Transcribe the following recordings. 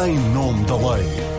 em nome da lei.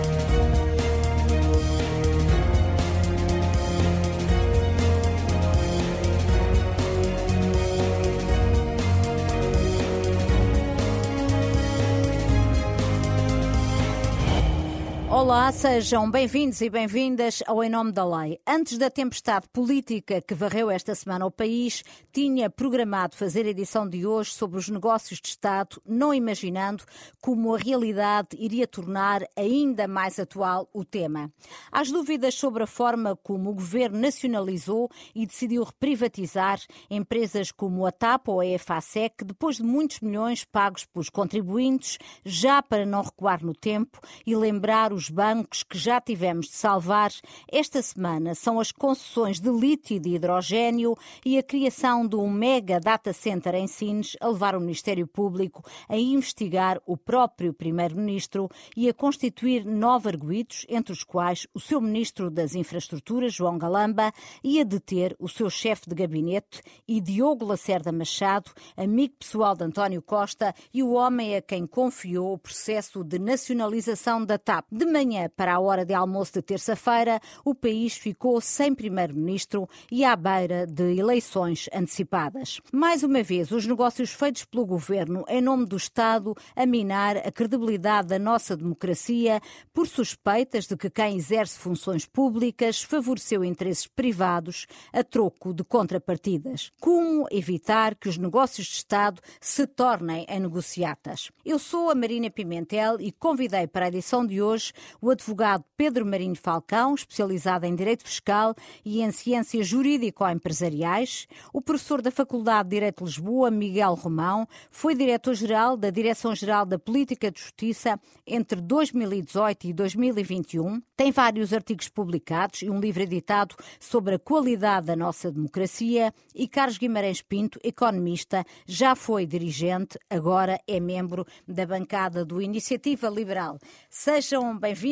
Olá, sejam bem-vindos e bem-vindas ao Em Nome da Lei. Antes da tempestade política que varreu esta semana o país, tinha programado fazer a edição de hoje sobre os negócios de Estado, não imaginando como a realidade iria tornar ainda mais atual o tema. As dúvidas sobre a forma como o governo nacionalizou e decidiu reprivatizar empresas como a TAP ou a EFASEC, depois de muitos milhões pagos pelos contribuintes, já para não recuar no tempo e lembrar os bancos que já tivemos de salvar esta semana são as concessões de lítio e de hidrogênio e a criação de um mega data center em Sines a levar o Ministério Público a investigar o próprio Primeiro-Ministro e a constituir nove arguídos, entre os quais o seu Ministro das Infraestruturas, João Galamba, e a deter o seu chefe de gabinete e Diogo Lacerda Machado, amigo pessoal de António Costa e o homem a quem confiou o processo de nacionalização da TAP. De manhã para a hora de almoço de terça-feira, o país ficou sem primeiro-ministro e à beira de eleições antecipadas. Mais uma vez, os negócios feitos pelo governo em nome do Estado a minar a credibilidade da nossa democracia por suspeitas de que quem exerce funções públicas favoreceu interesses privados a troco de contrapartidas. Como evitar que os negócios de Estado se tornem em negociatas? Eu sou a Marina Pimentel e convidei para a edição de hoje o advogado Pedro Marinho Falcão, especializado em Direito Fiscal e em Ciências Jurídico-Empresariais, o professor da Faculdade de Direito de Lisboa, Miguel Romão, foi diretor-geral da Direção-Geral da Política de Justiça entre 2018 e 2021, tem vários artigos publicados e um livro editado sobre a qualidade da nossa democracia e Carlos Guimarães Pinto, economista, já foi dirigente, agora é membro da bancada do Iniciativa Liberal. Sejam bem-vindos.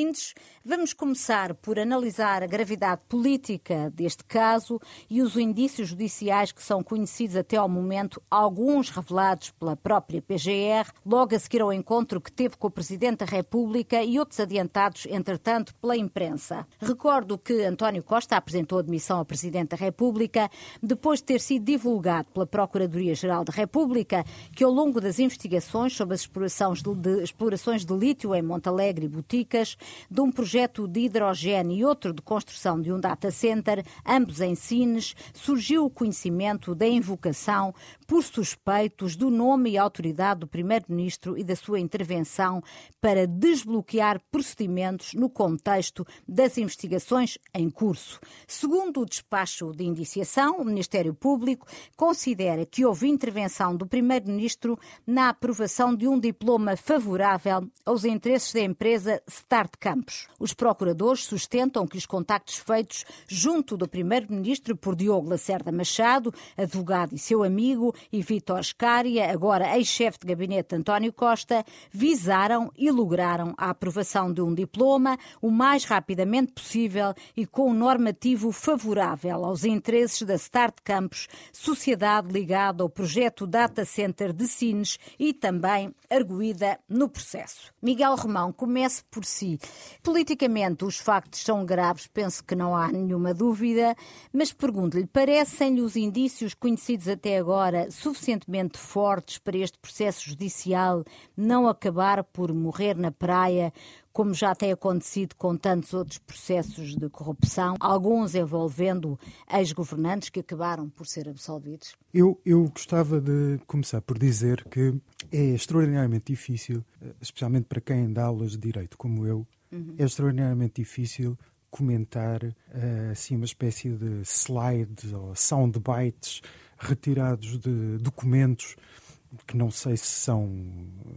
Vamos começar por analisar a gravidade política deste caso e os indícios judiciais que são conhecidos até ao momento, alguns revelados pela própria PGR, logo a seguir ao encontro que teve com o Presidente da República e outros adiantados, entretanto, pela imprensa. Recordo que António Costa apresentou admissão ao Presidente da República depois de ter sido divulgado pela Procuradoria-Geral da República que, ao longo das investigações sobre as explorações de, de, explorações de lítio em Montalegre e Boticas, de um projeto de hidrogênio e outro de construção de um data center, ambos em Sines, surgiu o conhecimento da invocação por suspeitos do nome e autoridade do Primeiro-Ministro e da sua intervenção para desbloquear procedimentos no contexto das investigações em curso. Segundo o despacho de indiciação, o Ministério Público considera que houve intervenção do Primeiro-Ministro na aprovação de um diploma favorável aos interesses da empresa Start Campos. Os procuradores sustentam que os contactos feitos junto do Primeiro-Ministro por Diogo Lacerda Machado, advogado e seu amigo, e Vítor Scária, agora ex-chefe de gabinete António Costa, visaram e lograram a aprovação de um diploma o mais rapidamente possível e com um normativo favorável aos interesses da Start Campos, sociedade ligada ao projeto Data Center de Sines e também arguída no processo. Miguel Romão, comece por si. Politicamente, os factos são graves, penso que não há nenhuma dúvida, mas pergunto-lhe: parecem-lhe os indícios conhecidos até agora suficientemente fortes para este processo judicial não acabar por morrer na praia? como já tem acontecido com tantos outros processos de corrupção, alguns envolvendo ex-governantes que acabaram por ser absolvidos? Eu, eu gostava de começar por dizer que é extraordinariamente difícil, especialmente para quem dá aulas de direito como eu, uhum. é extraordinariamente difícil comentar uh, assim uma espécie de slides ou soundbites retirados de documentos que não sei se são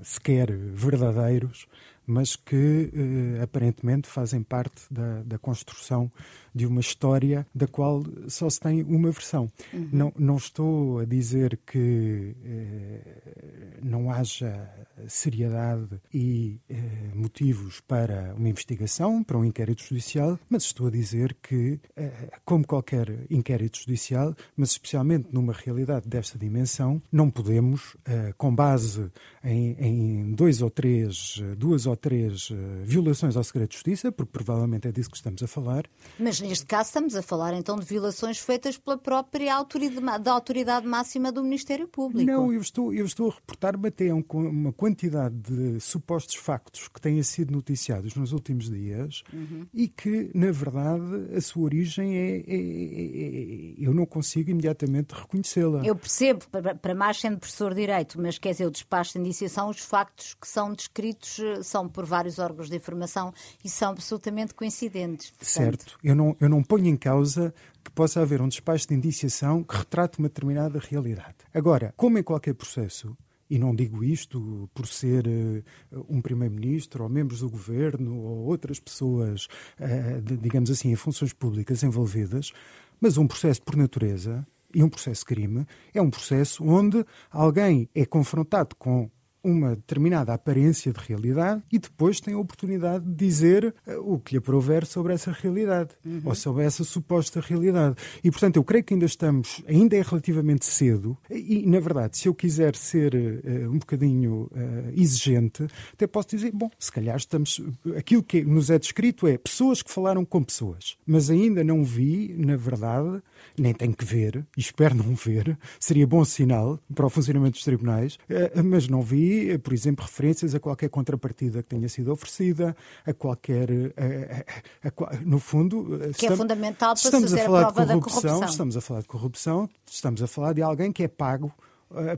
sequer verdadeiros, mas que eh, aparentemente fazem parte da, da, construção de uma história da qual só se tem uma versão. Uhum. Não, não estou a dizer que eh, não haja seriedade e eh, motivos para uma investigação, para um inquérito judicial, mas estou a dizer que, eh, como qualquer inquérito judicial, mas especialmente numa realidade desta dimensão, não podemos, eh, com base em, em dois ou três, duas ou ou três uh, violações ao segredo de justiça, porque provavelmente é disso que estamos a falar. Mas neste caso estamos a falar então de violações feitas pela própria autoridade, da autoridade máxima do Ministério Público. Não, eu estou, eu estou a reportar-me até uma quantidade de supostos factos que têm sido noticiados nos últimos dias uhum. e que, na verdade, a sua origem é, é, é, é eu não consigo imediatamente reconhecê-la. Eu percebo, para mais sendo professor de Direito, mas quer dizer, o despacho de indiciação, os factos que são descritos eh, por vários órgãos de informação e são absolutamente coincidentes. Portanto... Certo, eu não, eu não ponho em causa que possa haver um despacho de indiciação que retrate uma determinada realidade. Agora, como em qualquer processo, e não digo isto por ser uh, um primeiro-ministro ou membros do governo ou outras pessoas, uh, de, digamos assim, em funções públicas envolvidas, mas um processo por natureza e um processo de crime é um processo onde alguém é confrontado com uma determinada aparência de realidade e depois tem a oportunidade de dizer eh, o que lhe aprover sobre essa realidade uhum. ou sobre essa suposta realidade. E, portanto, eu creio que ainda estamos, ainda é relativamente cedo e, na verdade, se eu quiser ser uh, um bocadinho uh, exigente, até posso dizer, bom, se calhar estamos, aquilo que nos é descrito é pessoas que falaram com pessoas, mas ainda não vi, na verdade, nem tenho que ver, e espero não ver, seria bom sinal para o funcionamento dos tribunais, uh, mas não vi por exemplo, referências a qualquer contrapartida que tenha sido oferecida, a qualquer. A, a, a, no fundo. Que é estamos, é fundamental para estamos fazer a, falar a prova de corrupção, da corrupção. Estamos a falar de corrupção, estamos a falar de alguém que é pago eh,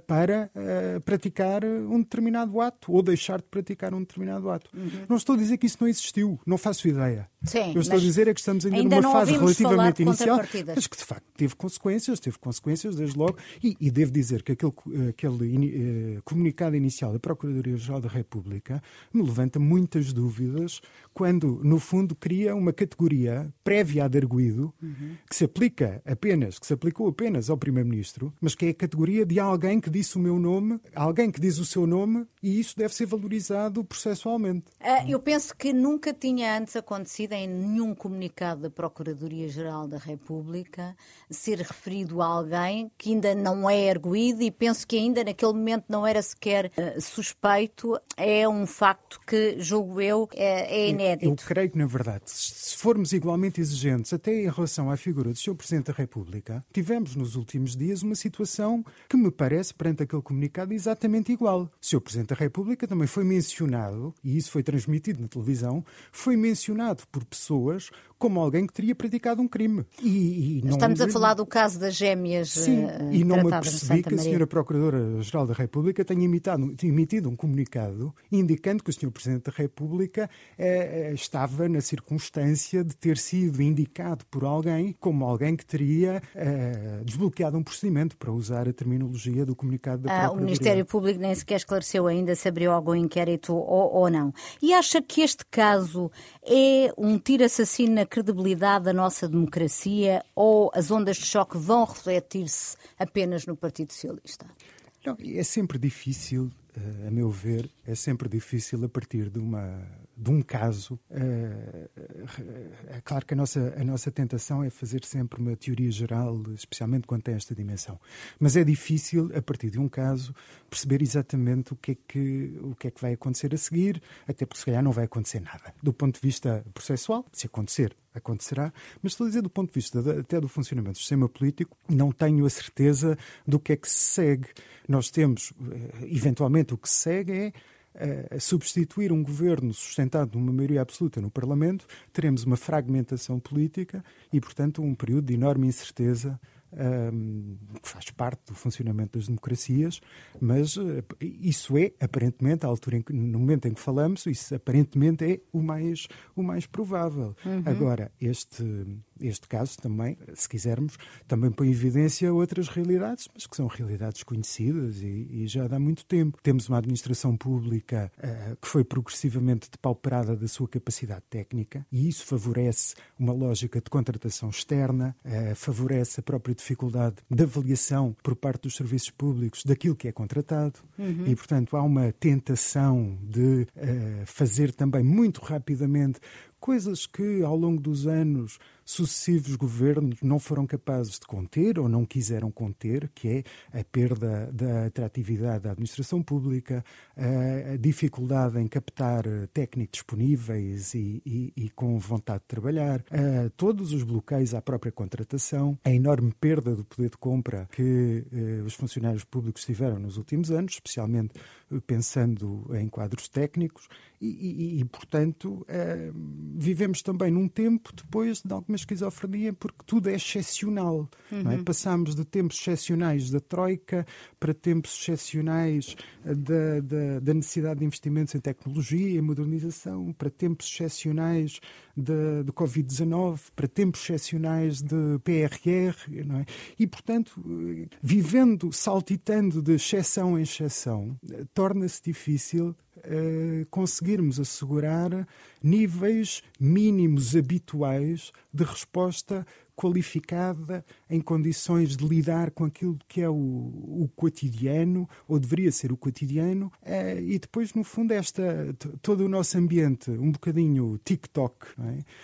para uh, praticar um determinado ato ou deixar de praticar um determinado ato. Uhum. Não estou a dizer que isso não existiu, não faço ideia. Sim, eu estou a dizer é que estamos ainda, ainda numa fase relativamente inicial, mas que de facto teve consequências, teve consequências desde logo, e, e devo dizer que aquele, aquele uh, comunicado inicial da Procuradoria-Geral da República me levanta muitas dúvidas quando, no fundo, cria uma categoria prévia a arguído uhum. que se aplica apenas, que se aplicou apenas ao Primeiro-Ministro, mas que é a categoria de alguém que disse o meu nome, alguém que diz o seu nome, e isso deve ser valorizado processualmente. Uh, eu penso que nunca tinha antes acontecido em nenhum comunicado da Procuradoria-Geral da República ser referido a alguém que ainda não é erguido e penso que ainda naquele momento não era sequer uh, suspeito. É um facto que, julgo eu, é, é inédito. Eu, eu, creio que, na verdade, se formos igualmente exigentes até em relação à figura do Sr. Presidente da República, tivemos nos últimos dias uma situação que me parece, perante aquele comunicado, exatamente igual. O Sr. Presidente da República também foi mencionado, e isso foi transmitido na televisão, foi mencionado por pessoas como alguém que teria praticado um crime. E, e não... Estamos a falar do caso das gêmeas. Sim, uh, e não me percebi que a Sra. Procuradora-Geral da República tenha imitado, emitido um comunicado indicando que o Sr. Presidente da República uh, estava na circunstância de ter sido indicado por alguém como alguém que teria desbloqueado um procedimento, para usar a terminologia do comunicado da ah, O Ministério Público nem sequer esclareceu ainda se abriu algum inquérito ou, ou não. E acha que este caso é um tiro assassino na credibilidade da nossa democracia ou as ondas de choque vão refletir-se apenas no Partido Socialista? Não, é sempre difícil, eh, a meu ver, é sempre difícil a partir de uma de um caso, é claro que a nossa, a nossa tentação é fazer sempre uma teoria geral, especialmente quando tem esta dimensão. Mas é difícil, a partir de um caso, perceber exatamente o que é que, o que, é que vai acontecer a seguir, até porque se calhar não vai acontecer nada. Do ponto de vista processual, se acontecer, acontecerá, mas estou a dizer do ponto de vista de, até do funcionamento do sistema político, não tenho a certeza do que é que se segue. Nós temos, eh, eventualmente, o que se segue é a substituir um governo sustentado numa maioria absoluta no Parlamento, teremos uma fragmentação política e, portanto, um período de enorme incerteza um, que faz parte do funcionamento das democracias, mas uh, isso é, aparentemente, à altura em que, no momento em que falamos, isso aparentemente é o mais, o mais provável. Uhum. Agora, este, este caso também, se quisermos, também põe em evidência outras realidades, mas que são realidades conhecidas e, e já há muito tempo. Temos uma administração pública uh, que foi progressivamente depauperada da sua capacidade técnica e isso favorece uma lógica de contratação externa, uh, favorece a própria dificuldade de avaliação por parte dos serviços públicos daquilo que é contratado uhum. e, portanto, há uma tentação de uh, fazer também muito rapidamente coisas que ao longo dos anos sucessivos governos não foram capazes de conter ou não quiseram conter, que é a perda da atratividade da administração pública, a dificuldade em captar técnicos disponíveis e, e, e com vontade de trabalhar, todos os bloqueios à própria contratação, a enorme perda do poder de compra que eh, os funcionários públicos tiveram nos últimos anos, especialmente eh, pensando em quadros técnicos, e, e, portanto, eh, vivemos também num tempo depois de alguma esquizofrenia, porque tudo é excepcional. Uhum. É? Passamos de tempos excepcionais da Troika para tempos excepcionais da, da, da, necessidade de investimentos em tecnologia e modernização, para tempos excepcionais de, de Covid-19, para tempos excepcionais de PRR. É? E, portanto, vivendo, saltitando de exceção em exceção, torna-se difícil uh, conseguirmos assegurar níveis mínimos habituais de resposta qualificada em condições de lidar com aquilo que é o, o cotidiano, ou deveria ser o cotidiano, é, e depois, no fundo, esta, todo o nosso ambiente, um bocadinho TikTok, é?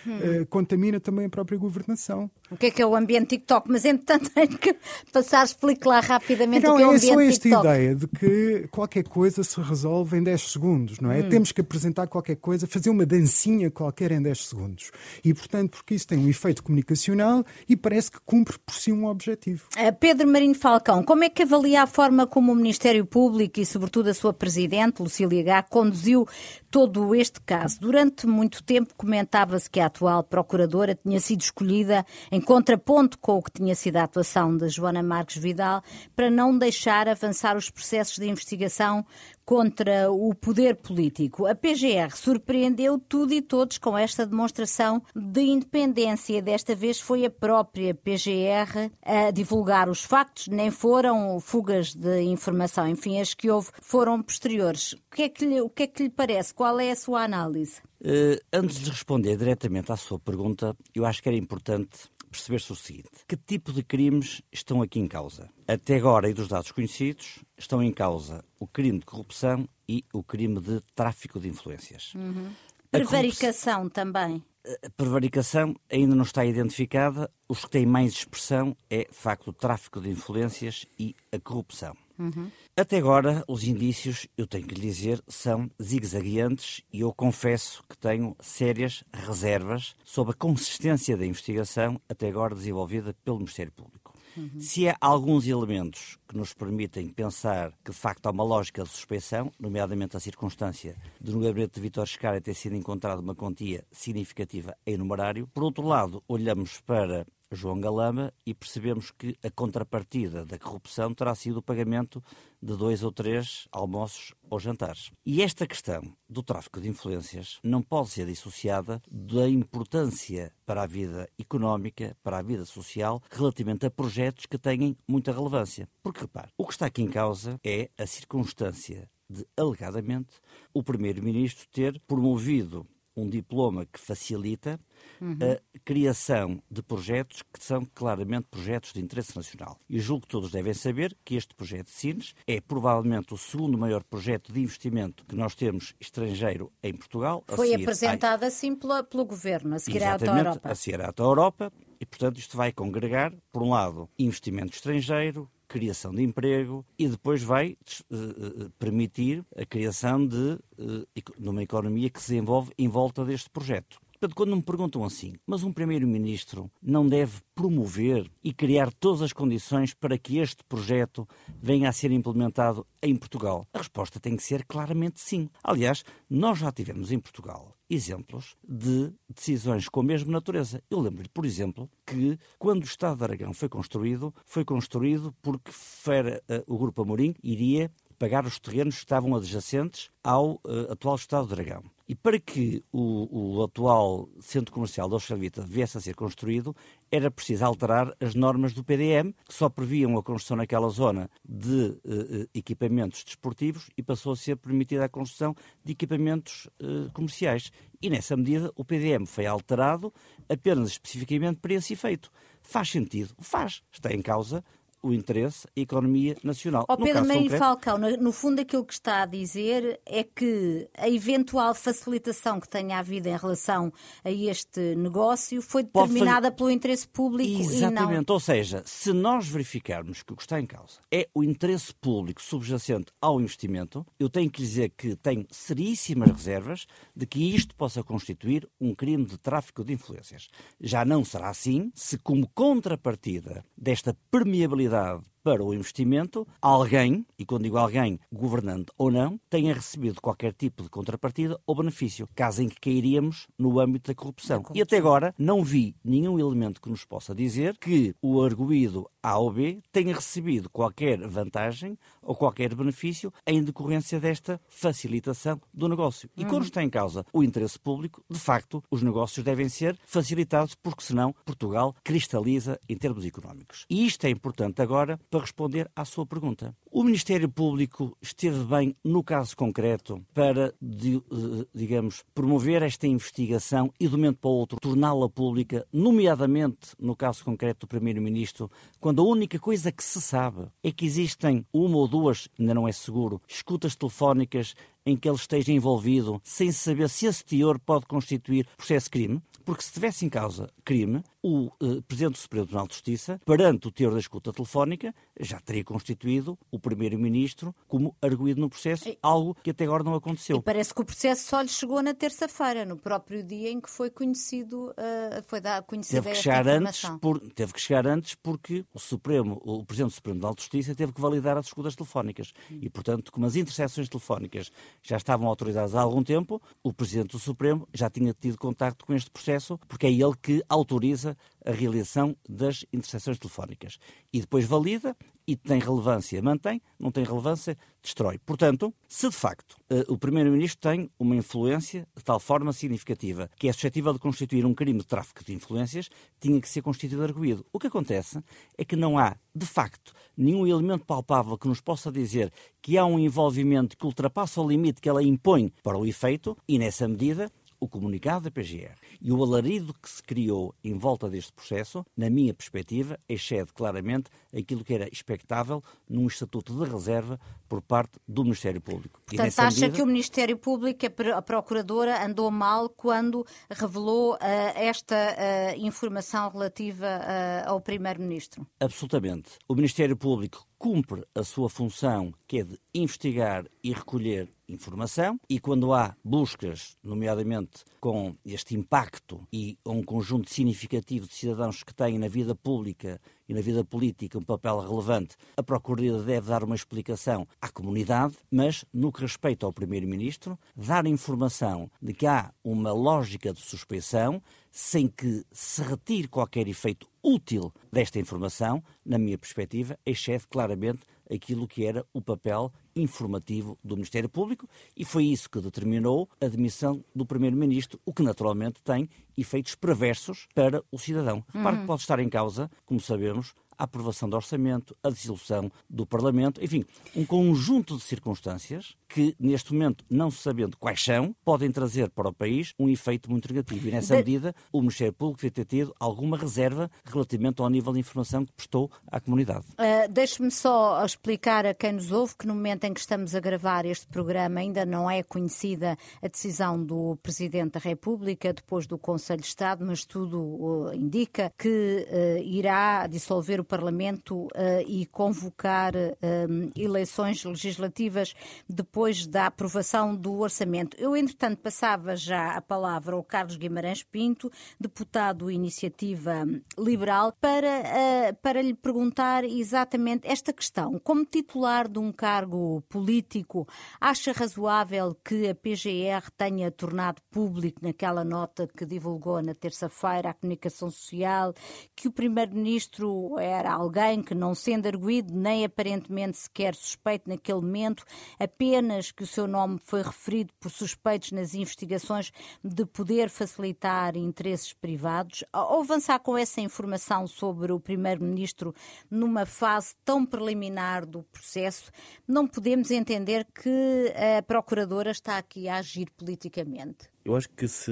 hum. é, contamina também a própria governação. O que é que é o ambiente TikTok? Mas, entretanto, tenho que passar, explique lá rapidamente então, o que é o ambiente TikTok. é só esta TikTok. ideia de que qualquer coisa se resolve em 10 segundos, não é? Hum. Temos que apresentar qualquer coisa, fazer uma dancinha qualquer em 10 segundos. E, portanto, porque isso tem um efeito comunicacional e parece que cumpre por si um objetivo. Eh, Pedro Marinho Falcão, como é que avalia a forma como o Ministério Público e, sobretudo, a sua Presidente, Lucília Gá, conduziu todo este caso? Durante muito tempo comentava-se que a atual Procuradora tinha sido escolhida em contraponto com o que tinha sido a atuação de Joana Marques Vidal para não deixar avançar os processos de investigação contra o poder político. A PGR surpreendeu tudo e todos com esta demonstração de independência. Desta vez foi a própria PGR a divulgar os factos, nem foram fugas de informação. Enfim, as que houve foram posteriores. O que é que lhe, o que é que lhe parece? Qual é a sua análise? Uh, antes de responder diretamente à sua pergunta, eu acho que era importante perceber-se o seguinte: que tipo de crimes estão aqui em causa? Até agora, e dos dados conhecidos, estão em causa o crime de corrupção e o crime de tráfico de influências. Uhum. Prevaricação também. A prevaricação ainda não está identificada. Os que têm mais expressão é, de facto, o tráfico de influências e a corrupção. Uhum. Até agora, os indícios, eu tenho que lhe dizer, são zigue-zagueantes e eu confesso que tenho sérias reservas sobre a consistência da investigação até agora desenvolvida pelo Ministério Público. Uhum. Se há alguns elementos que nos permitem pensar que de facto há uma lógica de suspeição, nomeadamente a circunstância de no gabinete de Vitor Scara ter sido encontrada uma quantia significativa em numerário, por outro lado, olhamos para João Galama e percebemos que a contrapartida da corrupção terá sido o pagamento de dois ou três almoços ou jantares. E esta questão do tráfico de influências não pode ser dissociada da importância para a vida económica, para a vida social, relativamente a projetos que têm muita relevância. Porque, repare, o que está aqui em causa é a circunstância de, alegadamente, o Primeiro-Ministro ter promovido um diploma que facilita uhum. a criação de projetos que são claramente projetos de interesse nacional. E julgo que todos devem saber que este projeto de Sines é provavelmente o segundo maior projeto de investimento que nós temos estrangeiro em Portugal. Foi apresentado a... assim pela, pelo Governo, a seguir à Europa. a seguir à Europa. E, portanto, isto vai congregar, por um lado, investimento estrangeiro, criação de emprego e depois vai uh, permitir a criação de, uh, de uma economia que se desenvolve em volta deste projeto. Portanto, quando me perguntam assim, mas um Primeiro-Ministro não deve promover e criar todas as condições para que este projeto venha a ser implementado em Portugal? A resposta tem que ser claramente sim. Aliás, nós já tivemos em Portugal exemplos de decisões com a mesma natureza. Eu lembro-lhe, por exemplo, que quando o Estado de Aragão foi construído, foi construído porque uh, o Grupo Amorim iria pagar os terrenos que estavam adjacentes ao uh, atual Estado de Dragão. E para que o, o atual centro comercial da Oxalvita viesse a ser construído, era preciso alterar as normas do PDM, que só previam a construção naquela zona de uh, equipamentos desportivos e passou a ser permitida a construção de equipamentos uh, comerciais. E nessa medida o PDM foi alterado apenas especificamente para esse efeito. Faz sentido? Faz. Está em causa o interesse, a economia nacional. Oh, Pedro Marinho concreto... Falcão, no, no, fundo aquilo que está a dizer é que a eventual facilitação que tenha havido em relação a este negócio foi determinada fazer... pelo interesse público Exatamente. e não... Ou seja, se nós verificarmos que o que está em causa é o interesse público subjacente ao investimento, eu tenho que dizer que tenho seríssimas reservas de que isto possa constituir um crime de tráfico de influências. Já não será assim se, como contrapartida desta permeabilidade love para o investimento, alguém, e quando digo alguém, governante ou não, tenha recebido qualquer tipo de contrapartida ou benefício, caso em que cairíamos no âmbito da corrupção. E até agora não vi nenhum elemento que nos possa dizer que o arguído A ou B tenha recebido qualquer vantagem ou qualquer benefício em decorrência desta facilitação do negócio. E quando uhum. está em causa o interesse público, de facto, os negócios devem ser facilitados, porque senão Portugal cristaliza em termos económicos. E isto é importante agora para responder à sua pergunta. O Ministério Público esteve bem, no caso concreto, para, eh, digamos, promover esta investigação e, de um momento para o outro, torná-la pública, nomeadamente no caso concreto do Primeiro-Ministro, quando a única coisa que se sabe é que existem uma ou duas, ainda não é seguro, escutas telefónicas em que ele esteja envolvido, sem saber se esse teor pode constituir processo crime, porque se tivesse em causa crime, o eh, Presidente do Supremo Tribunal de Justiça, perante o teor da escuta telefónica, já teria constituído o Primeiro-Ministro como arguído no processo, e, algo que até agora não aconteceu. E parece que o processo só lhe chegou na terça-feira, no próprio dia em que foi conhecido, uh, foi dado conhecida teve que chegar antes por, Teve que chegar antes porque o Supremo, o Presidente do Supremo Tribunal de Justiça teve que validar as escutas telefónicas. Hum. E, portanto, como as interseções telefónicas já estavam autorizadas há algum tempo, o Presidente do Supremo já tinha tido contacto com este processo, porque é ele que autoriza a realização das interseções telefónicas. E depois valida e tem relevância, mantém, não tem relevância, destrói. Portanto, se de facto eh, o Primeiro-Ministro tem uma influência de tal forma significativa que é suscetível de constituir um crime de tráfico de influências, tinha que ser constituído arguído. O que acontece é que não há, de facto, nenhum elemento palpável que nos possa dizer que há um envolvimento que ultrapassa o limite que ela impõe para o efeito, e nessa medida o comunicado da PGR e o alarido que se criou em volta deste processo, na minha perspectiva, excede claramente aquilo que era expectável num estatuto de reserva por parte do Ministério Público. Portanto, acha medida... que o Ministério Público, a Procuradora, andou mal quando revelou uh, esta uh, informação relativa uh, ao Primeiro-Ministro? Absolutamente. O Ministério Público cumpre a sua função, que é de investigar e recolher informação, e quando há buscas, nomeadamente com este impacto e um conjunto significativo de cidadãos que têm na vida pública e na vida política um papel relevante, a Procuradoria deve dar uma explicação à comunidade, mas no que respeita ao Primeiro-Ministro, dar informação de que há uma lógica de suspeição sem que se retire qualquer efeito útil desta informação, na minha perspectiva, excede claramente aquilo que era o papel informativo do Ministério Público e foi isso que determinou a demissão do Primeiro-Ministro, o que naturalmente tem efeitos perversos para o cidadão. Repare uhum. que pode estar em causa, como sabemos, a aprovação do orçamento, a dissolução do Parlamento, enfim, um conjunto de circunstâncias que, neste momento, não sabendo quais são, podem trazer para o país um efeito muito negativo. E, nessa medida, o Ministério Público devia ter tido alguma reserva relativamente ao nível de informação que prestou à comunidade. Uh, Deixe-me só explicar a quem nos ouve que, no momento em que estamos a gravar este programa, ainda não é conhecida a decisão do Presidente da República, depois do Conselho de Estado, mas tudo uh, indica que uh, irá dissolver o Parlamento uh, e convocar uh, eleições legislativas depois da aprovação do orçamento. Eu, entretanto, passava já a palavra ao Carlos Guimarães Pinto, deputado Iniciativa Liberal, para, uh, para lhe perguntar exatamente esta questão. Como titular de um cargo político, acha razoável que a PGR tenha tornado público naquela nota que divulgou na terça-feira a comunicação social que o Primeiro-Ministro é era alguém que, não sendo arguído nem aparentemente sequer suspeito naquele momento, apenas que o seu nome foi referido por suspeitos nas investigações de poder facilitar interesses privados. Ao avançar com essa informação sobre o Primeiro-Ministro numa fase tão preliminar do processo, não podemos entender que a Procuradora está aqui a agir politicamente. Eu acho que se,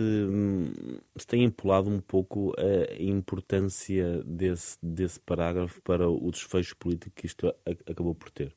se tem empolado um pouco a importância desse, desse parágrafo para o desfecho político que isto acabou por ter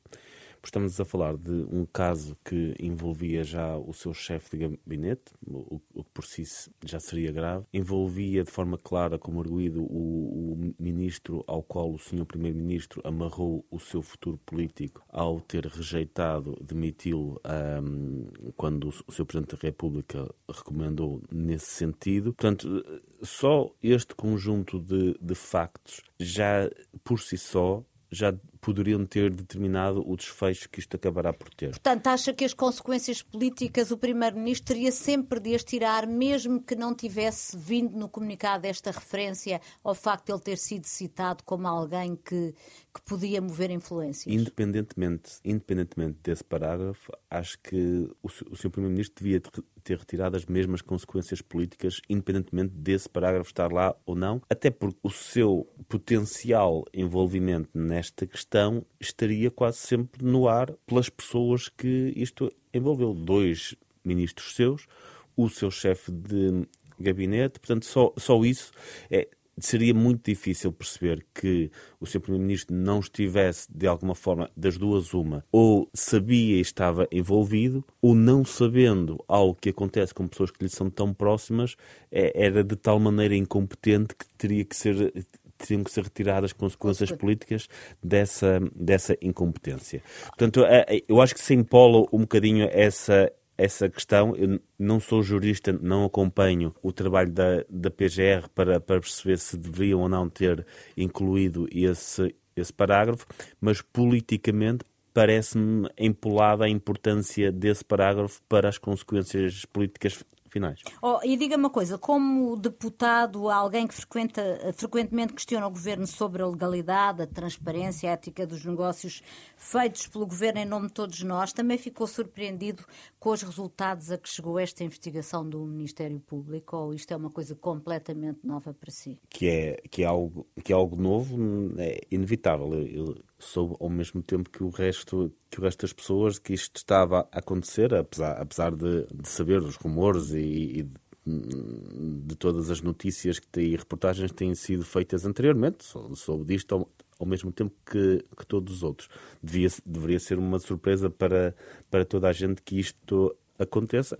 estamos a falar de um caso que envolvia já o seu chefe de gabinete, o, que por si já seria grave, envolvia de forma clara, como arguído, o, o ministro ao qual o senhor primeiro-ministro amarrou o seu futuro político ao ter rejeitado demiti-lo um, quando o seu presidente da República recomendou nesse sentido. Portanto, só este conjunto de, de factos já por si só já poderiam ter determinado o desfecho que isto acabará por ter. Portanto, acha que as consequências políticas o Primeiro-Ministro teria sempre de as tirar, mesmo que não tivesse vindo no comunicado esta referência ao facto de ele ter sido citado como alguém que, que podia mover influências? Independentemente, independentemente desse parágrafo, acho que o, o Sr. Primeiro-Ministro devia ter retirado as mesmas consequências políticas, independentemente desse parágrafo estar lá ou não, até porque o seu potencial envolvimento nesta questão questão estaria quase sempre no ar pelas pessoas que isto envolveu. Dois ministros seus, o seu chefe de gabinete, portanto, só, só isso é, seria muito difícil perceber que o seu primeiro-ministro não estivesse, de alguma forma, das duas uma, ou sabia e estava envolvido, ou não sabendo algo que acontece com pessoas que lhe são tão próximas, é, era de tal maneira incompetente que teria que ser teriam que ser retiradas consequências políticas dessa, dessa incompetência. Portanto, eu acho que se empola um bocadinho essa, essa questão. Eu não sou jurista, não acompanho o trabalho da, da PGR para, para perceber se deveriam ou não ter incluído esse, esse parágrafo, mas politicamente parece-me empolada a importância desse parágrafo para as consequências políticas finais. Oh, e diga uma coisa, como deputado, alguém que frequenta, frequentemente questiona o governo sobre a legalidade, a transparência, a ética dos negócios feitos pelo governo em nome de todos nós, também ficou surpreendido com os resultados a que chegou esta investigação do Ministério Público? Ou isto é uma coisa completamente nova para si? Que é, que é, algo, que é algo novo, é inevitável. Eu, soube ao mesmo tempo que o resto que o resto das pessoas que isto estava a acontecer, apesar, apesar de, de saber dos rumores e, e de, de, todas as notícias que, e reportagens que têm sido feitas anteriormente, soube disto ao, ao mesmo tempo que, que todos os outros. Devia, deveria ser uma surpresa para, para toda a gente que isto aconteça.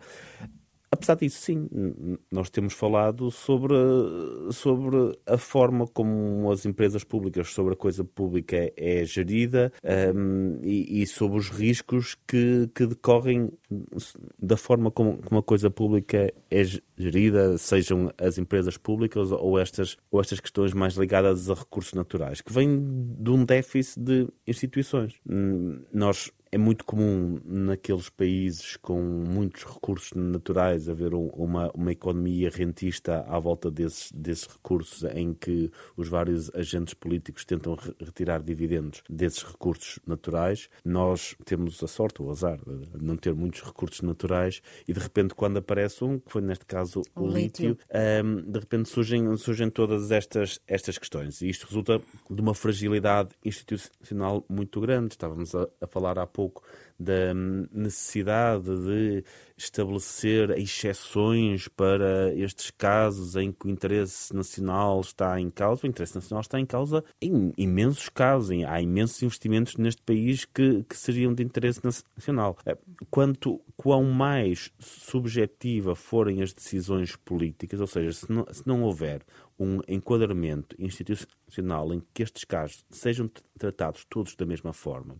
Apesar disso, sim, nós temos falado sobre, sobre a forma como as empresas públicas, sobre a coisa pública é, é gerida um, e, e, sobre os riscos que, que decorrem da forma como, como a coisa pública é gerida, sejam as empresas públicas ou estas, ou estas questões mais ligadas a recursos naturais, que vêm de um déficit de instituições. Hum, nós é muito comum naqueles países com muitos recursos naturais haver um, uma, uma economia rentista à volta desses, desses recursos, em que os vários agentes políticos tentam re retirar dividendos desses recursos naturais. Nós temos a sorte, o azar, de não ter muitos recursos naturais e de repente, quando aparece um, que foi neste caso o, o lítio, lítio um, de repente surgem, surgem todas estas, estas questões. E isto resulta de uma fragilidade institucional muito grande. Estávamos a, a falar há pouco da necessidade de estabelecer exceções para estes casos em que o interesse nacional está em causa. O interesse nacional está em causa em imensos casos. Há imensos investimentos neste país que, que seriam de interesse nacional. Eh, quanto quão mais subjetiva forem as decisões políticas, ou seja, se não, se não houver um enquadramento institucional em que estes casos sejam tratados todos da mesma forma,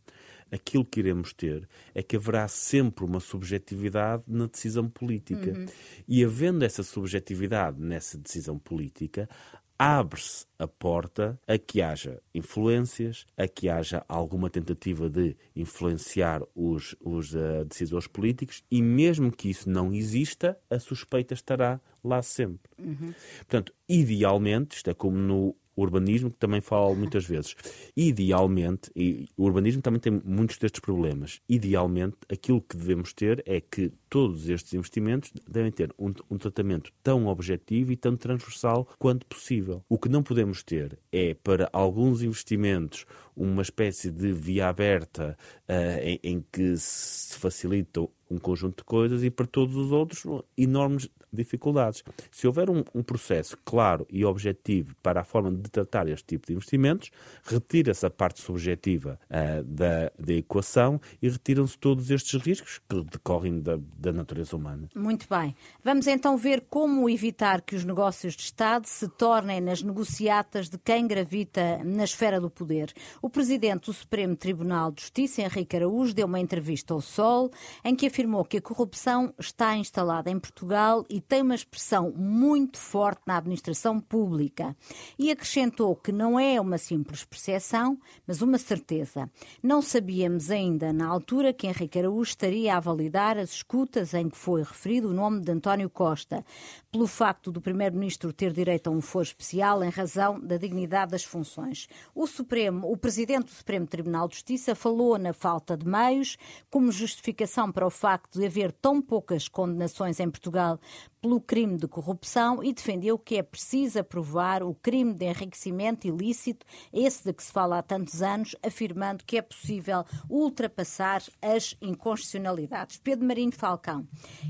aquilo que iremos ter é que haverá sempre uma subjetividade na decisão política. Uhum. E havendo essa subjetividade nessa decisão política, abre-se a porta a que haja influências, a que haja alguma tentativa de influenciar os, os uh, decisores políticos e, mesmo que isso não exista, a suspeita estará lá sempre. Uhum. Portanto, idealmente, isto é como no urbanismo, que também falo muitas vezes. Idealmente, e o urbanismo também tem muitos destes problemas, idealmente aquilo que devemos ter é que todos estes investimentos devem ter um, um tratamento tão objetivo e tão transversal quanto possível. O que não podemos ter é, para alguns investimentos, uma espécie de via aberta uh, em, em que se facilita um conjunto de coisas e para todos os outros enormes dificuldades. Se houver um, um processo claro e objetivo para a forma de tratar este tipo de investimentos, retira-se a parte subjetiva uh, da, da equação e retiram-se todos estes riscos que decorrem da, da natureza humana. Muito bem. Vamos então ver como evitar que os negócios de Estado se tornem nas negociatas de quem gravita na esfera do poder. O presidente do Supremo Tribunal de Justiça, Henrique Araújo, deu uma entrevista ao Sol em que afirmou que a corrupção está instalada em Portugal e tem uma expressão muito forte na administração pública. E acrescentou que não é uma simples percepção, mas uma certeza. Não sabíamos ainda, na altura, que Henrique Araújo estaria a validar as escutas em que foi referido o nome de António Costa, pelo facto do Primeiro-Ministro ter direito a um foro especial em razão da dignidade das funções. O Supremo, o Presidente do Supremo Tribunal de Justiça falou na falta de meios como justificação para o facto de haver tão poucas condenações em Portugal pelo crime de corrupção e defendeu que é preciso aprovar o crime de enriquecimento ilícito, esse de que se fala há tantos anos, afirmando que é possível ultrapassar as inconstitucionalidades. Pedro Marinho Falcão.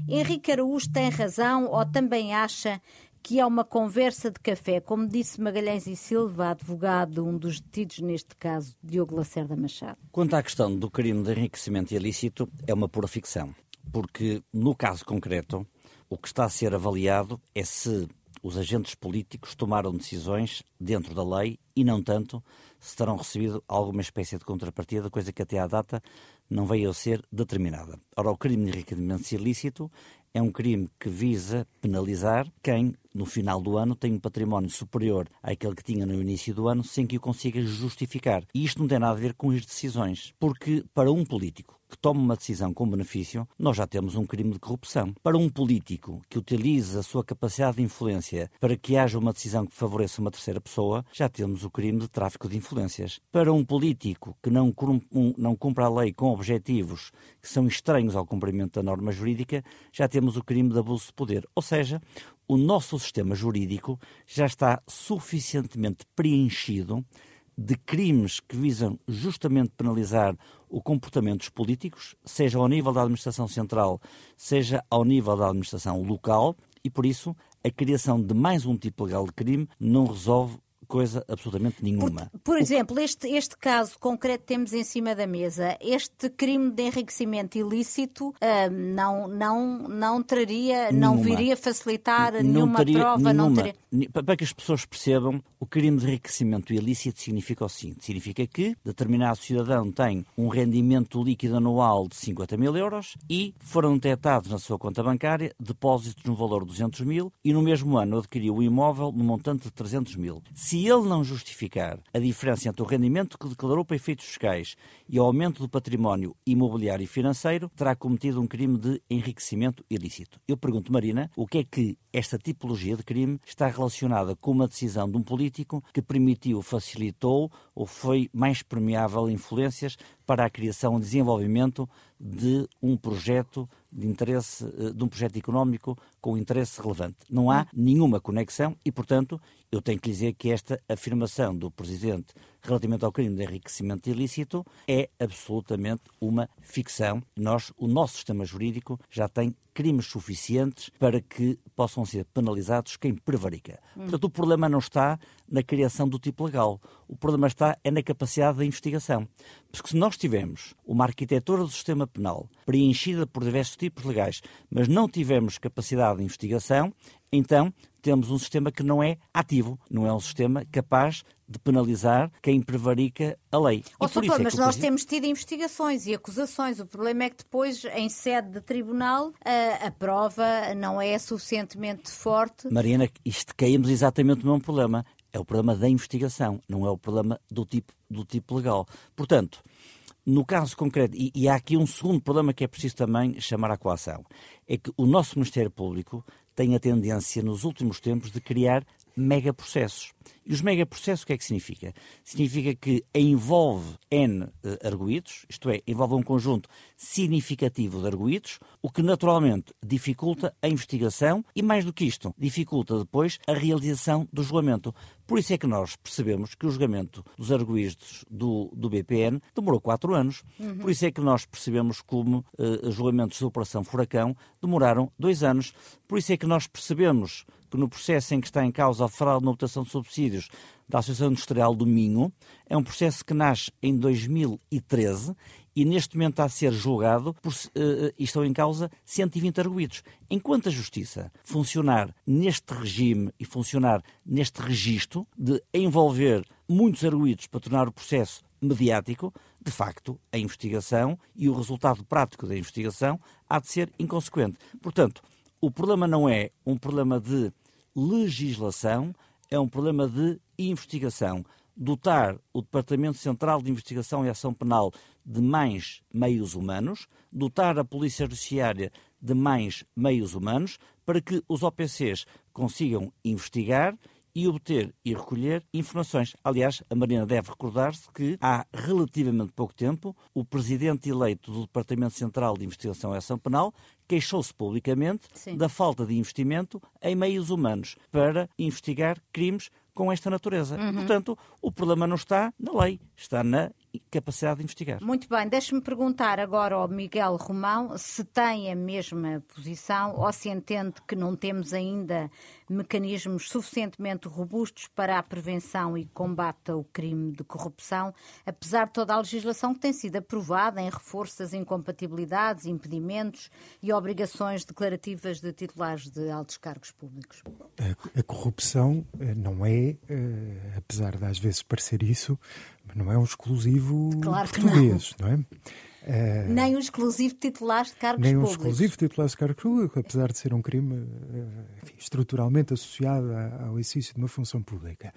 Henrique Araújo tem razão ou também acha que é uma conversa de café, como disse Magalhães e Silva, advogado, um dos detidos neste caso, Diogo Lacerda Machado. Quanto à questão do crime de enriquecimento ilícito, é uma pura ficção, porque no caso concreto, o que está a ser avaliado é se os agentes políticos tomaram decisões dentro da lei e não tanto se terão recebido alguma espécie de contrapartida, coisa que até à data não veio a ser determinada. Ora, o crime de enriquecimento ilícito é um crime que visa penalizar quem, no final do ano, tem um património superior àquele que tinha no início do ano, sem que o consiga justificar. E isto não tem nada a ver com as decisões, porque para um político que toma uma decisão com benefício, nós já temos um crime de corrupção. Para um político que utiliza a sua capacidade de influência para que haja uma decisão que favoreça uma terceira pessoa, já temos o crime de tráfico de influências. Para um político que não, não cumpre a lei com objetivos que são estranhos ao cumprimento da norma jurídica, já temos o crime de abuso de poder. Ou seja, o nosso sistema jurídico já está suficientemente preenchido de crimes que visam justamente penalizar o comportamento dos políticos, seja ao nível da administração central, seja ao nível da administração local, e por isso a criação de mais um tipo legal de crime não resolve coisa absolutamente nenhuma. Por, por exemplo, este, este caso concreto que temos em cima da mesa, este crime de enriquecimento ilícito uh, não, não, não traria, nenhuma. não viria facilitar não nenhuma teria, prova, nenhuma. não teria... Para que as pessoas percebam, o crime de enriquecimento ilícito significa o seguinte: significa que determinado cidadão tem um rendimento líquido anual de 50 mil euros e foram detectados na sua conta bancária depósitos no valor de 200 mil e no mesmo ano adquiriu o imóvel no montante de 300 mil. Se se ele não justificar a diferença entre o rendimento que declarou para efeitos fiscais e o aumento do património imobiliário e financeiro, terá cometido um crime de enriquecimento ilícito. Eu pergunto, Marina, o que é que esta tipologia de crime está relacionada com uma decisão de um político que permitiu, facilitou ou foi mais permeável a influências para a criação e desenvolvimento de um projeto de interesse, eh, de um projeto económico com interesse relevante. Não há nenhuma conexão e, portanto, eu tenho que dizer que esta afirmação do Presidente relativamente ao crime de enriquecimento ilícito é absolutamente uma ficção. Nós, o nosso sistema jurídico já tem crimes suficientes para que possam ser penalizados quem prevarica. Hum. Portanto, o problema não está na criação do tipo legal. O problema está é na capacidade da investigação. Porque se nós tivermos uma arquitetura do sistema penal preenchida por diversos tipos legais, mas não tivermos capacidade de investigação, então temos um sistema que não é ativo, não é um sistema capaz de penalizar quem prevarica a lei. Oh, doutor, é mas nós temos tido investigações e acusações. O problema é que depois, em sede de tribunal, a, a prova não é suficientemente forte. Mariana, isto caímos exatamente no mesmo problema. É o problema da investigação, não é o problema do tipo, do tipo legal. Portanto, no caso concreto, e, e há aqui um segundo problema que é preciso também chamar à coação, é que o nosso Ministério Público tem a tendência, nos últimos tempos, de criar megaprocessos. E os megaprocessos o que é que significa? Significa que envolve N uh, arguídos, isto é, envolve um conjunto significativo de arguídos, o que naturalmente dificulta a investigação e, mais do que isto, dificulta depois a realização do julgamento. Por isso é que nós percebemos que o julgamento dos arguídos do, do BPN demorou quatro anos. Uhum. Por isso é que nós percebemos como uh, julgamentos da Operação Furacão demoraram dois anos. Por isso é que nós percebemos que no processo em que está em causa a fraude na obtenção de subsídios da Associação Industrial do Minho, é um processo que nasce em 2013 e neste momento está a ser julgado por, uh, e estão em causa 120 arguídos. Enquanto a Justiça funcionar neste regime e funcionar neste registro de envolver muitos arguídos para tornar o processo mediático, de facto, a investigação e o resultado prático da investigação há de ser inconsequente. Portanto, o problema não é um problema de legislação, é um problema de investigação. Dotar o Departamento Central de Investigação e Ação Penal de mais meios humanos, dotar a Polícia Judiciária de mais meios humanos, para que os OPCs consigam investigar e obter e recolher informações. Aliás, a Marina deve recordar-se que há relativamente pouco tempo o presidente eleito do Departamento Central de Investigação e Ação Penal queixou-se publicamente Sim. da falta de investimento em meios humanos para investigar crimes com esta natureza. Uhum. Portanto, o problema não está na lei, está na capacidade de investigar. Muito bem, deixe-me perguntar agora ao Miguel Romão se tem a mesma posição ou se entende que não temos ainda mecanismos suficientemente robustos para a prevenção e combate ao crime de corrupção, apesar de toda a legislação que tem sido aprovada em reforço das incompatibilidades, impedimentos e obrigações declarativas de titulares de altos cargos públicos. A, a corrupção eh, não é, eh, apesar de às vezes parecer isso, não é um exclusivo claro português, não. não. é? Uh, nem um exclusivo de titulares de cargos nem públicos. Nem um exclusivo de titulares de cargos públicos, apesar de ser um crime enfim, estruturalmente associado ao exercício de uma função pública.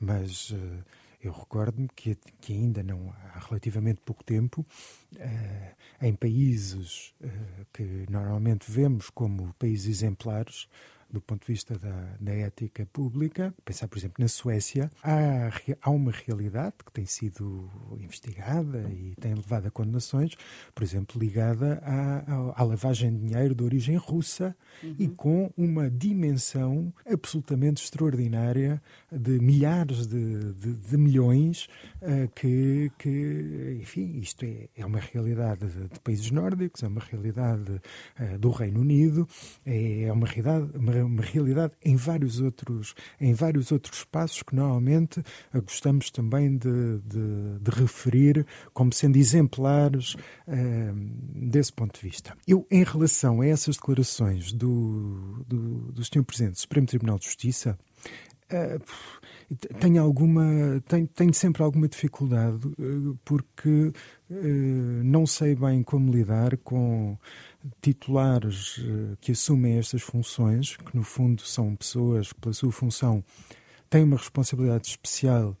Mas uh, eu recordo-me que, que, ainda não há relativamente pouco tempo, em países que normalmente vemos como países exemplares, do ponto de vista da, da ética pública, pensar, por exemplo, na Suécia, há, há uma realidade que tem sido investigada e tem levado a condenações, por exemplo, ligada à, à lavagem de dinheiro de origem russa uhum. e com uma dimensão absolutamente extraordinária de milhares de, de, de milhões uh, que, que, enfim, isto é, é uma realidade de, de países nórdicos, é uma realidade uh, do Reino Unido, é, é uma realidade, uma uma realidade em vários outros, em vários outros espaços que normalmente gostamos também de, de, de referir como sendo exemplares uh, desse ponto de vista. Eu, em relação a essas declarações do, do, do Sr. Presidente do Supremo Tribunal de Justiça, uh, tenho alguma tenho, tenho, sempre alguma dificuldade uh, porque não sei bem como lidar com titulares uh, que assumem estas funções que no fundo são pessoas que pela sua função têm uma responsabilidade especial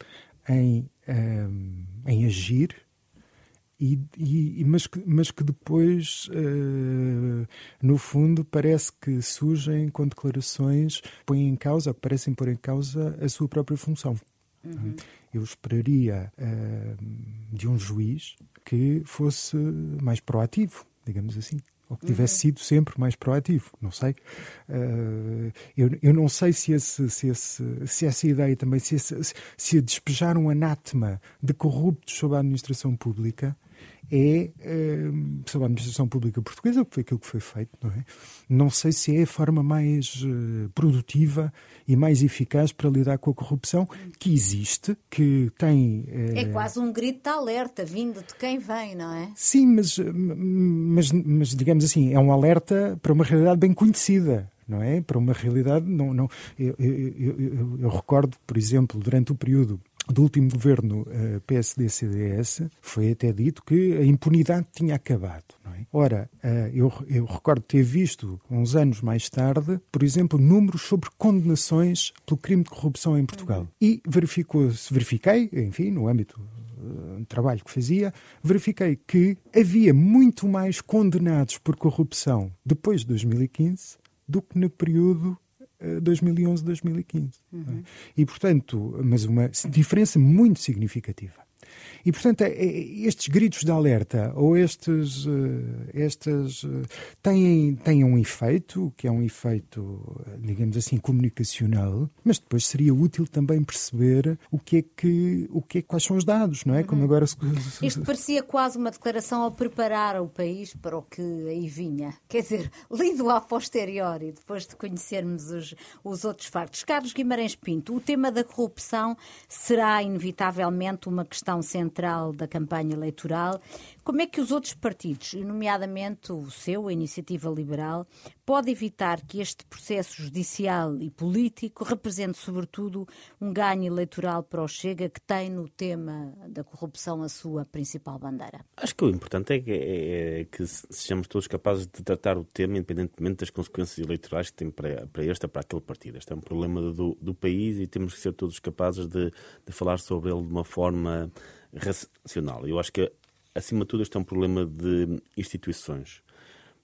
em, em agir e, e, mas, que, mas que depois, uh, no fundo, parece que surgem com declarações que põem em causa, parecem pôr em causa a sua própria função. Uhum. Eu esperaria uh, de um juiz que fosse mais proativo, digamos assim ou que tivesse uhum. sido sempre mais proativo, não sei. Uh, eu, eu não sei se, esse, se, esse, se essa ideia também, se, esse, se despejar um anátema de corruptos sobre a administração pública é uh, sobre a administração pública portuguesa, que foi aquilo que foi feito, não é? Não sei se é a forma mais uh, produtiva e mais eficaz para lidar com a corrupção que existe, que tem. Uh... É quase um grito de alerta vindo de quem vem, não é? Sim, mas, mas, mas digamos assim, é um alerta para uma realidade bem conhecida não é? Para uma realidade, não, não. Eu, eu, eu, eu, recordo, por exemplo, durante o período do último governo uh, eh, PSD-CDS foi até dito que a impunidade tinha acabado. É? Ora, uh, eu, eu, recordo ter visto, uns anos mais tarde, por exemplo, números sobre condenações pelo crime de corrupção em Portugal. E verificou-se, verifiquei, enfim, no âmbito do trabalho que fazia, verifiquei que havia muito mais condenados por corrupção depois de 2015 do que no período 2011-2015. Uhum. E, portanto, mas uma diferença muito significativa. E, portanto, é, é, estes gritos de alerta ou estes, uh, estes uh, têm, têm um efeito, que é um efeito, digamos assim, comunicacional, mas depois seria útil também perceber o que é que, o que é, quais são os dados, não é? Uhum. Como agora se... Isto parecia quase uma declaração ao preparar o país para o que aí vinha. Quer dizer, lido a posteriori, depois de conhecermos os, os outros factos. Carlos Guimarães Pinto, o tema da corrupção será inevitavelmente uma questão central central da campanha eleitoral. Como é que os outros partidos, nomeadamente o seu, a Iniciativa Liberal, pode evitar que este processo judicial e político represente, sobretudo, um ganho eleitoral para o Chega, que tem no tema da corrupção a sua principal bandeira? Acho que o importante é que, é, é que sejamos todos capazes de tratar o tema, independentemente das consequências eleitorais que tem para, para este ou para aquele partido. Este é um problema do, do país e temos que ser todos capazes de, de falar sobre ele de uma forma racional. Eu acho que, acima de tudo, este é um problema de instituições,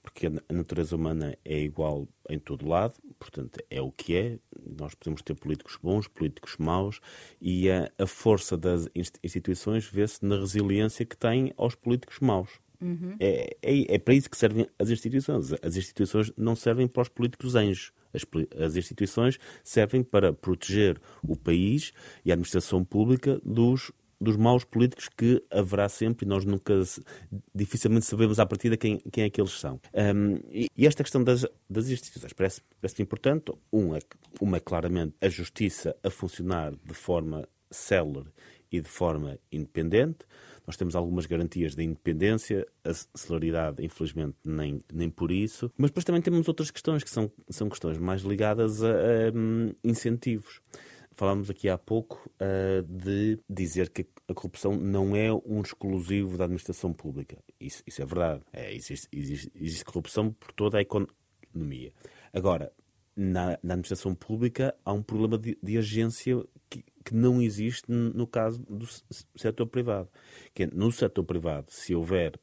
porque a natureza humana é igual em todo lado, portanto, é o que é. Nós podemos ter políticos bons, políticos maus, e a, a força das instituições vê-se na resiliência que têm aos políticos maus. Uhum. É, é, é, para isso que servem as instituições. As instituições não servem para os políticos anjos. As, as, instituições servem para proteger o país e a administração pública dos dos maus políticos que haverá sempre e nós nunca dificilmente sabemos à partida quem, quem é que eles são. Um, e, esta questão das, das instituições parece, parece importante. Um é, uma é claramente a justiça a funcionar de forma célere e de forma independente. Nós temos algumas garantias de independência, a celeridade, infelizmente, nem, nem por isso. Mas depois também temos outras questões que são, são questões mais ligadas a, a um, incentivos. Falámos aqui há pouco uh, de dizer que a corrupção não é um exclusivo da administração pública. Isso, isso é verdade. É, existe, existe, existe, corrupção por toda a economia. Agora, na, na administração pública há um problema de, de agência que, que, não existe no caso do setor privado. Que é, no setor privado, se houver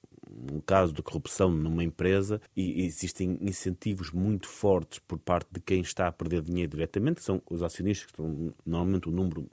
um caso de corrupção numa empresa e existem incentivos muito fortes por parte de quem está a perder dinheiro diretamente, que são os acionistas, que estão normalmente o um número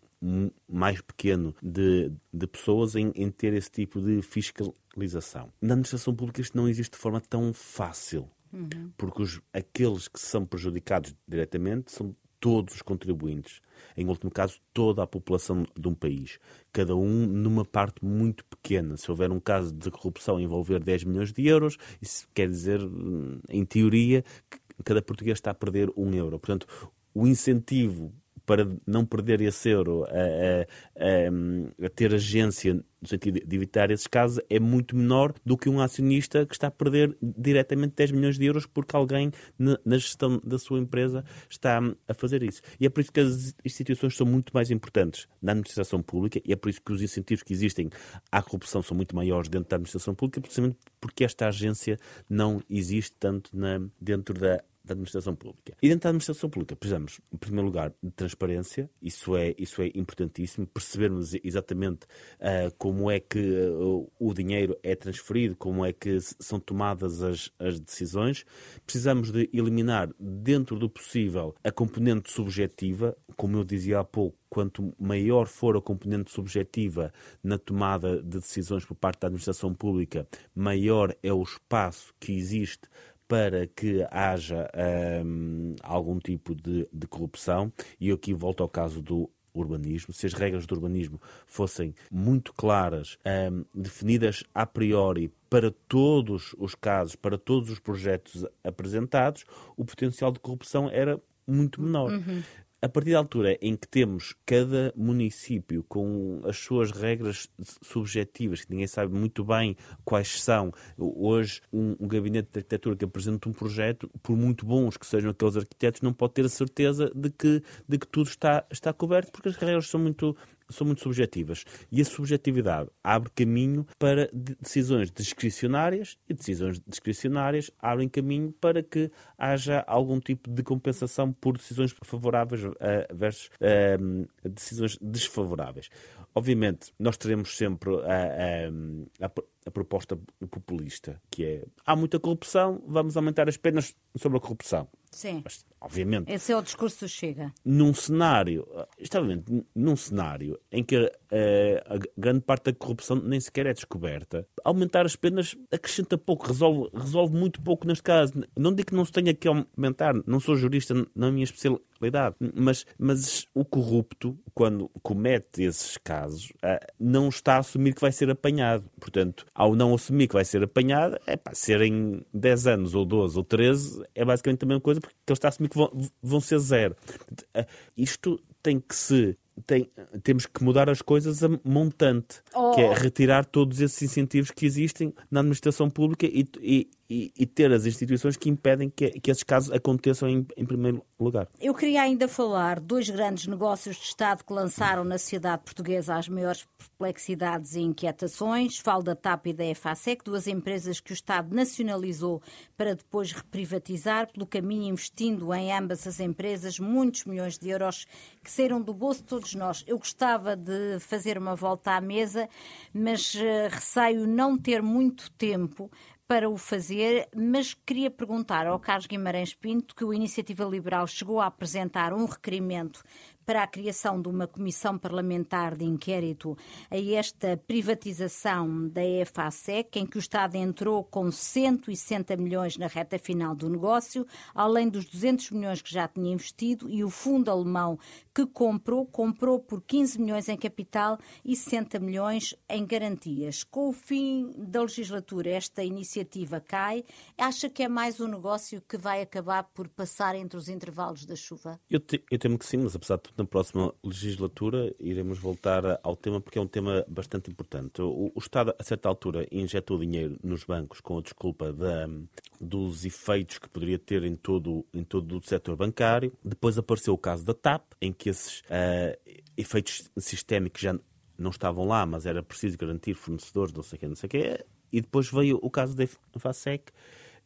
mais pequeno de, de pessoas em, em, ter esse tipo de fiscalização. Na administração pública isto não existe de forma tão fácil, uhum. porque os, aqueles que são prejudicados diretamente são todos os contribuintes, em último caso, toda a população de um país, cada um numa parte muito pequena. Se houver um caso de corrupção envolver 10 milhões de euros, isso quer dizer, hum, em teoria, que cada português está a perder um euro. Portanto, o incentivo para não perder esse euro, a, a, a, a, ter agência no sentido de evitar esses casos, é muito menor do que um acionista que está a perder diretamente 10 milhões de euros porque alguém na gestão da sua empresa está a fazer isso. E é por isso que as instituições são muito mais importantes na administração pública e é por isso que os incentivos que existem à corrupção são muito maiores dentro da administração pública, precisamente porque esta agência não existe tanto na, dentro da da administração pública. E dentro da administração pública precisamos, em primeiro lugar, de transparência, isso é, isso é importantíssimo, percebermos exatamente uh, como é que uh, o dinheiro é transferido, como é que são tomadas as, as decisões. Precisamos de eliminar, dentro do possível, a componente subjetiva, como eu dizia há pouco, quanto maior for a componente subjetiva na tomada de decisões por parte da administração pública, maior é o espaço que existe para que haja um, algum tipo de, de corrupção. E eu aqui volto ao caso do urbanismo, se as regras do urbanismo fossem muito claras, um, definidas a priori para todos os casos, para todos os projetos apresentados, o potencial de corrupção era muito menor. Uhum a partir da altura em que temos cada município com as suas regras subjetivas, que ninguém sabe muito bem quais são, hoje um, um, gabinete de arquitetura que apresenta um projeto, por muito bons que sejam aqueles arquitetos, não pode ter a certeza de que, de que tudo está, está coberto, porque as regras são muito, são muito subjetivas. E a subjetividade abre caminho para decisões discricionárias e decisões discricionárias abrem caminho para que haja algum tipo de compensação por decisões favoráveis uh, versus uh, decisões desfavoráveis. Obviamente, nós teremos sempre a, a, a, a, proposta populista, que é há muita corrupção, vamos aumentar as penas sobre a corrupção. Sim. Mas obviamente. Esse é o discurso do Chega. Num cenário, extremamente, num cenário em que uh, a grande parte da corrupção nem sequer é descoberta, aumentar as penas acrescenta pouco, resolve, resolve muito pouco neste caso. Não digo que não se tenha que aumentar, não sou jurista na minha especialidade, mas, mas o corrupto, quando comete esses casos, uh, não está a assumir que vai ser apanhado. Portanto, ao não assumir que vai ser apanhado, é pá, serem 10 anos ou 12 ou 13, é basicamente a mesma coisa, porque ele está a assumir que vão, vão ser zero. Uh, isto tem que se tem, temos que mudar as coisas a montante, oh. que é retirar todos esses incentivos que existem na administração pública e, e, e, e ter as instituições que impedem que, que esses casos aconteçam em, em, primeiro lugar. Eu queria ainda falar dois grandes negócios de Estado que lançaram na sociedade portuguesa as maiores perplexidades e inquietações. Falo da TAP e da EFASEC, duas empresas que o Estado nacionalizou para depois reprivatizar, pelo caminho investindo em ambas as empresas muitos milhões de euros que saíram do bolso de todos nós. Eu gostava de fazer uma volta à mesa, mas uh, receio não ter muito tempo para o fazer, mas queria perguntar ao Carlos Guimarães Pinto que o Iniciativa Liberal chegou a apresentar um requerimento para a criação de uma comissão parlamentar de inquérito a esta privatização da EFASEC, em que o Estado entrou com 160 milhões na reta final do negócio, além dos 200 milhões que já tinha investido, e o fundo alemão que comprou, comprou por 15 milhões em capital e 60 milhões em garantias. Com o fim da legislatura, esta iniciativa cai. Acha que é mais um negócio que vai acabar por passar entre os intervalos da chuva? Eu, te, eu temo que sim, mas apesar de na próxima legislatura iremos voltar ao tema porque é um tema bastante importante. O, o Estado, a certa altura, injetou dinheiro nos bancos com a desculpa dos efeitos que poderia ter em todo, em todo o setor bancário. Depois apareceu o caso da TAP, em que esses uh, efeitos sistémicos já não estavam lá, mas era preciso garantir fornecedores, não sei o quê, não sei o quê. E depois veio o caso da FASEC,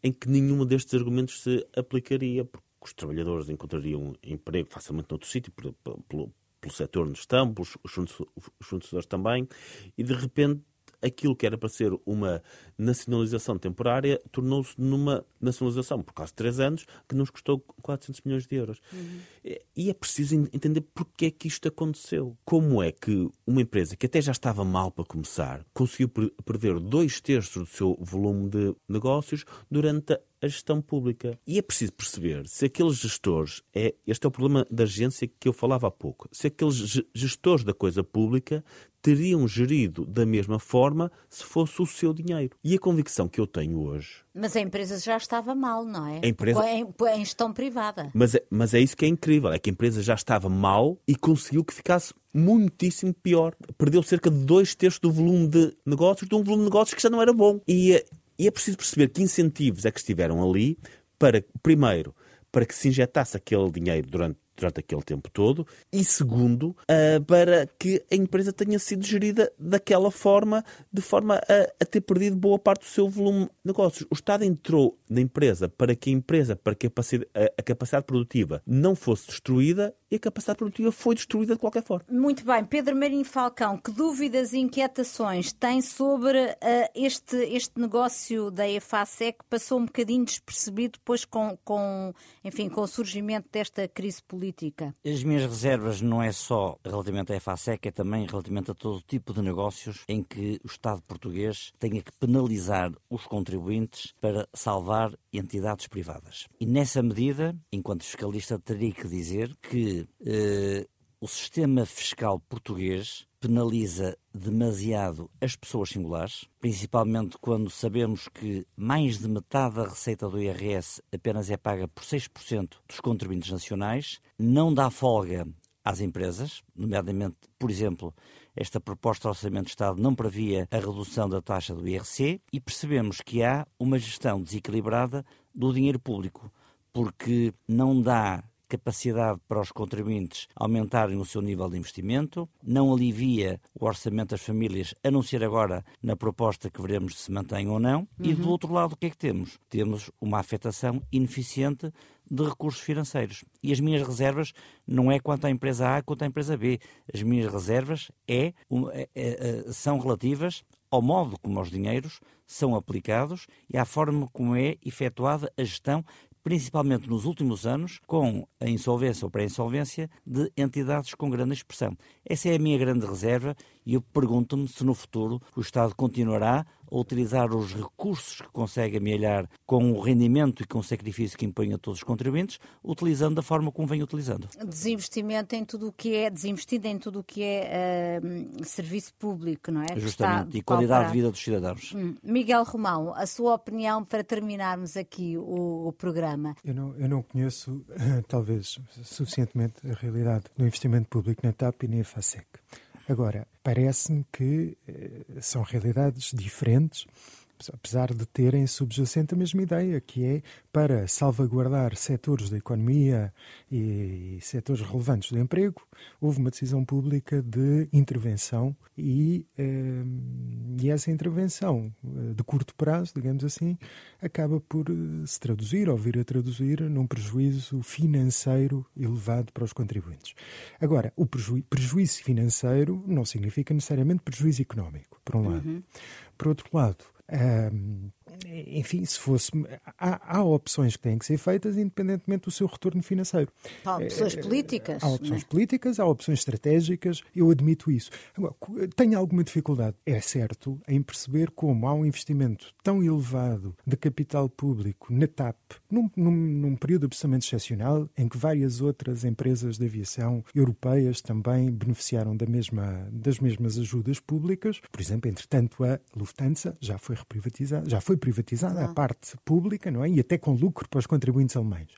em que nenhum destes argumentos se aplicaria, porque os trabalhadores encontrariam emprego facilmente noutro sítio, pelo, pelo, pelo setor onde estão, pelos, os fornecedores também, e de repente aquilo que era para ser uma nacionalização temporária tornou-se numa nacionalização por quase três anos que nos custou 400 milhões de euros. Uhum. E é preciso entender porque é que isto aconteceu. Como é que uma empresa que até já estava mal para começar conseguiu perder dois terços do seu volume de negócios durante a gestão pública. E é preciso perceber se aqueles gestores, é, este é o problema da agência que eu falava há pouco, se aqueles gestores da coisa pública teriam gerido da mesma forma se fosse o seu dinheiro. E a convicção que eu tenho hoje. Mas a empresa já estava mal, não é? A empresa... Em, em gestão privada. Mas é, mas é isso que é incrível: é que a empresa já estava mal e conseguiu que ficasse muitíssimo pior. Perdeu cerca de dois terços do volume de negócios, de um volume de negócios que já não era bom. E, e é preciso perceber que incentivos é que estiveram ali para, primeiro, para que se injetasse aquele dinheiro durante durante aquele tempo todo, e segundo, uh, para que a empresa tenha sido gerida daquela forma, de forma a, a, ter perdido boa parte do seu volume de negócios. O Estado entrou na empresa para que a empresa, para que a capacidade, a capacidade produtiva não fosse destruída e a capacidade produtiva foi destruída de qualquer forma. Muito bem. Pedro Marinho Falcão, que dúvidas e inquietações tem sobre uh, este, este negócio da EFASEC que passou um bocadinho despercebido depois com, com, enfim, com o surgimento desta crise política? As minhas reservas não é só relativamente à EFASEC, é também relativamente a todo tipo de negócios em que o Estado português tenha que penalizar os contribuintes para salvar entidades privadas. E nessa medida, enquanto fiscalista, teria que dizer que eh, o sistema fiscal português penaliza demasiado as pessoas singulares, principalmente quando sabemos que mais de metade da receita do IRS apenas é paga por 6% dos contribuintes nacionais, não dá folga às empresas, nomeadamente, por exemplo, esta proposta do Orçamento de Estado não previa a redução da taxa do IRC e percebemos que há uma gestão desequilibrada do dinheiro público, porque não dá capacidade para os contribuintes aumentarem o seu nível de investimento, não alivia o orçamento das famílias, a não ser agora na proposta que veremos se mantém ou não, uhum. e do outro lado o que é que temos? Temos uma afetação ineficiente de recursos financeiros. E as minhas reservas não é quanto à empresa A quanto à empresa B. As minhas reservas é, é, é, são relativas ao modo como os dinheiros são aplicados e à forma como é efetuada a gestão principalmente nos últimos anos, com a insolvência ou pré-insolvência de entidades com grande expressão. Essa é a minha grande reserva e eu pergunto-me se no futuro o Estado continuará a utilizar os recursos que consegue amealhar com o rendimento e com o sacrifício que impõe a todos os contribuintes, utilizando da forma como vem utilizando. Desinvestimento em tudo o que é, desinvestido em tudo o que é uh, serviço público, não é? Justamente, e qualidade de vida dos cidadãos. Hum. Miguel Romão, a sua opinião para terminarmos aqui o, o programa? Eu não, eu não conheço, talvez, suficientemente a realidade do investimento público na TAP e na FASEC. Agora, parece-me que eh, são realidades diferentes apesar de terem subjacente a mesma ideia, que é para salvaguardar setores da economia e, setores relevantes do emprego, houve uma decisão pública de intervenção e, eh, e essa intervenção eh, de curto prazo, digamos assim, acaba por eh, se traduzir ou vir a traduzir num prejuízo financeiro elevado para os contribuintes. Agora, o preju prejuízo financeiro não significa necessariamente prejuízo económico, por um lado. Uhum. Por outro lado, um, enfim, se fosse. Há, há, opções que têm que ser feitas independentemente do seu retorno financeiro. Há opções políticas. Há opções é? políticas, há opções estratégicas, eu admito isso. Agora, tenho alguma dificuldade, é certo, em perceber como há um investimento tão elevado de capital público na TAP, num, num, num período absolutamente excepcional, em que várias outras empresas de aviação europeias também beneficiaram da mesma, das mesmas ajudas públicas. Por exemplo, entretanto, a Lufthansa já foi reprivatizada, já foi privatizada ah. a parte pública, não é? E até com lucro para os contribuintes alemães.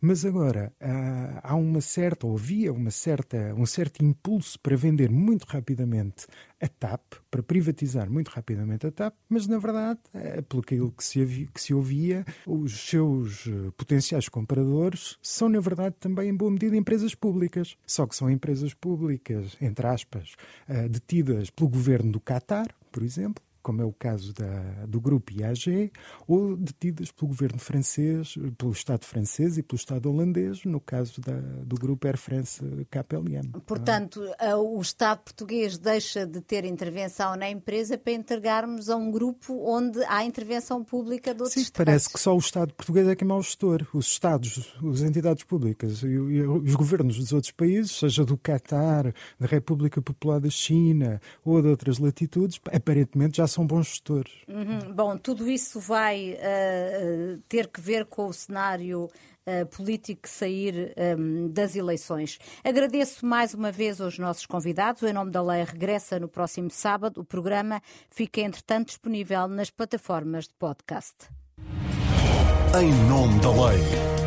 Mas agora ah, há uma certa, ou havia uma certa, um certo impulso para vender muito rapidamente a TAP, para privatizar muito rapidamente a TAP, mas na verdade, é, pelo que se, havia, que se ouvia, os seus eh, potenciais compradores são na verdade também em boa medida empresas públicas. Só que são empresas públicas, entre aspas, eh, detidas pelo governo do Qatar, por exemplo, como é o caso da, do grupo IAG, ou detidas pelo governo francês, pelo Estado francês e pelo Estado holandês, no caso da, do grupo Air France KPLM. Portanto, o Estado português deixa de ter intervenção na empresa para entregarmos a um grupo onde há intervenção pública de outros Sim, Estados. parece que só o Estado português é que é mau gestor. Os Estados, as entidades públicas e, e os governos dos outros países, seja do Catar, da República Popular da China ou de outras latitudes, aparentemente já são bons gestores. Uhum. Bom, tudo isso vai uh, ter que ver com o cenário uh, político que sair um, das eleições. Agradeço mais uma vez aos nossos convidados. O Em Nome da Lei regressa no próximo sábado. O programa fica, entretanto, disponível nas plataformas de podcast. Em Nome da Lei.